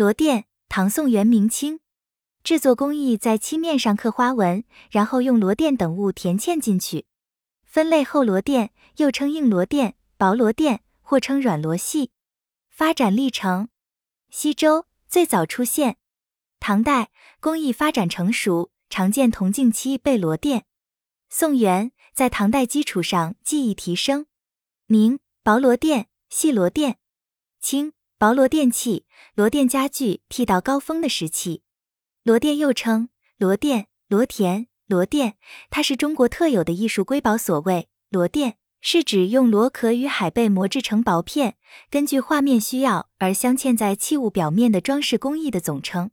罗钿，唐宋元明清。制作工艺在漆面上刻花纹，然后用罗钿等物填嵌进去。分类后罗钿，又称硬罗钿、薄罗钿，或称软罗系。发展历程：西周最早出现，唐代工艺发展成熟，常见铜镜漆贝罗钿。宋元在唐代基础上技艺提升。明薄罗钿、细罗钿。清薄罗电器、罗电家具剃到高峰的时期。罗电又称罗电、罗田、罗钿，它是中国特有的艺术瑰宝。所谓罗钿，是指用螺壳与海贝磨制成薄片，根据画面需要而镶嵌在器物表面的装饰工艺的总称。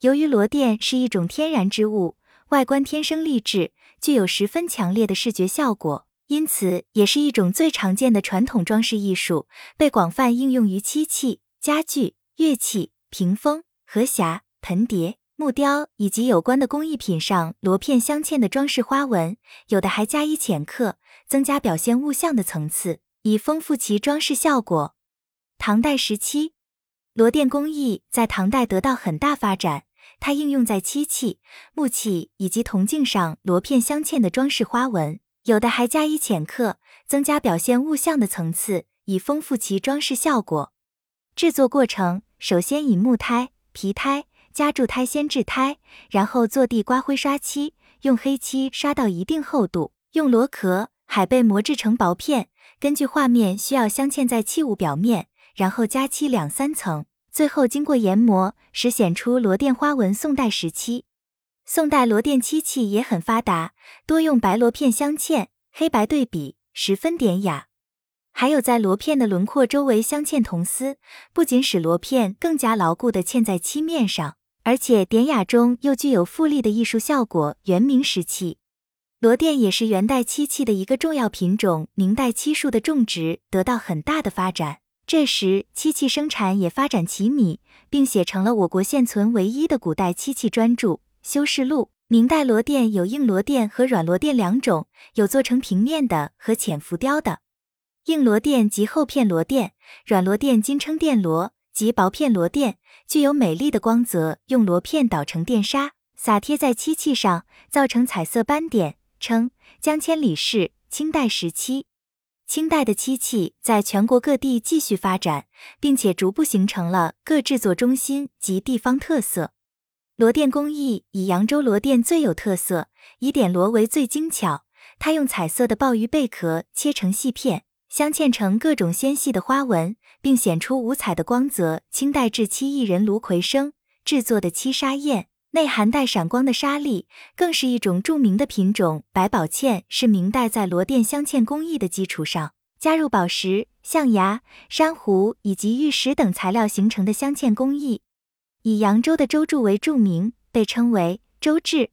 由于罗钿是一种天然之物，外观天生丽质，具有十分强烈的视觉效果，因此也是一种最常见的传统装饰艺术，被广泛应用于漆器、家具、乐器、屏风、盒匣、盆碟。木雕以及有关的工艺品上，螺片镶嵌的装饰花纹，有的还加以浅刻，增加表现物象的层次，以丰富其装饰效果。唐代时期，螺钿工艺在唐代得到很大发展，它应用在漆器、木器以及铜镜上，螺片镶嵌的装饰花纹，有的还加以浅刻，增加表现物象的层次，以丰富其装饰效果。制作过程，首先以木胎、皮胎。加铸胎先制胎，然后坐地刮灰刷漆，用黑漆刷到一定厚度，用螺壳、海贝磨制成薄片，根据画面需要镶嵌在器物表面，然后加漆两三层，最后经过研磨，使显出螺钿花纹。宋代时期，宋代螺钿漆器也很发达，多用白螺片镶嵌，黑白对比，十分典雅。还有在螺片的轮廓周围镶嵌铜丝，不仅使螺片更加牢固地嵌在漆面上。而且典雅中又具有富丽的艺术效果。元明时期，螺钿也是元代漆器的一个重要品种。明代漆树的种植得到很大的发展，这时漆器生产也发展奇米，并写成了我国现存唯一的古代漆器专著《修饰录》。明代螺钿有硬螺钿和软螺钿两种，有做成平面的和浅浮雕的。硬螺钿即厚片螺钿，软螺钿今称钿螺，即薄片螺钿。具有美丽的光泽，用螺片捣成电砂，撒贴在漆器上，造成彩色斑点，称江千里式。清代时期，清代的漆器在全国各地继续发展，并且逐步形成了各制作中心及地方特色。螺钿工艺以扬州螺钿最有特色，以点螺为最精巧。它用彩色的鲍鱼贝壳切成细片。镶嵌成各种纤细的花纹，并显出五彩的光泽。清代制漆艺人卢奎生制作的漆沙砚，内含带闪光的沙粒，更是一种著名的品种。百宝嵌是明代在螺钿镶嵌工艺的基础上，加入宝石、象牙、珊瑚以及玉石等材料形成的镶嵌工艺。以扬州的周铸为著名，被称为周志。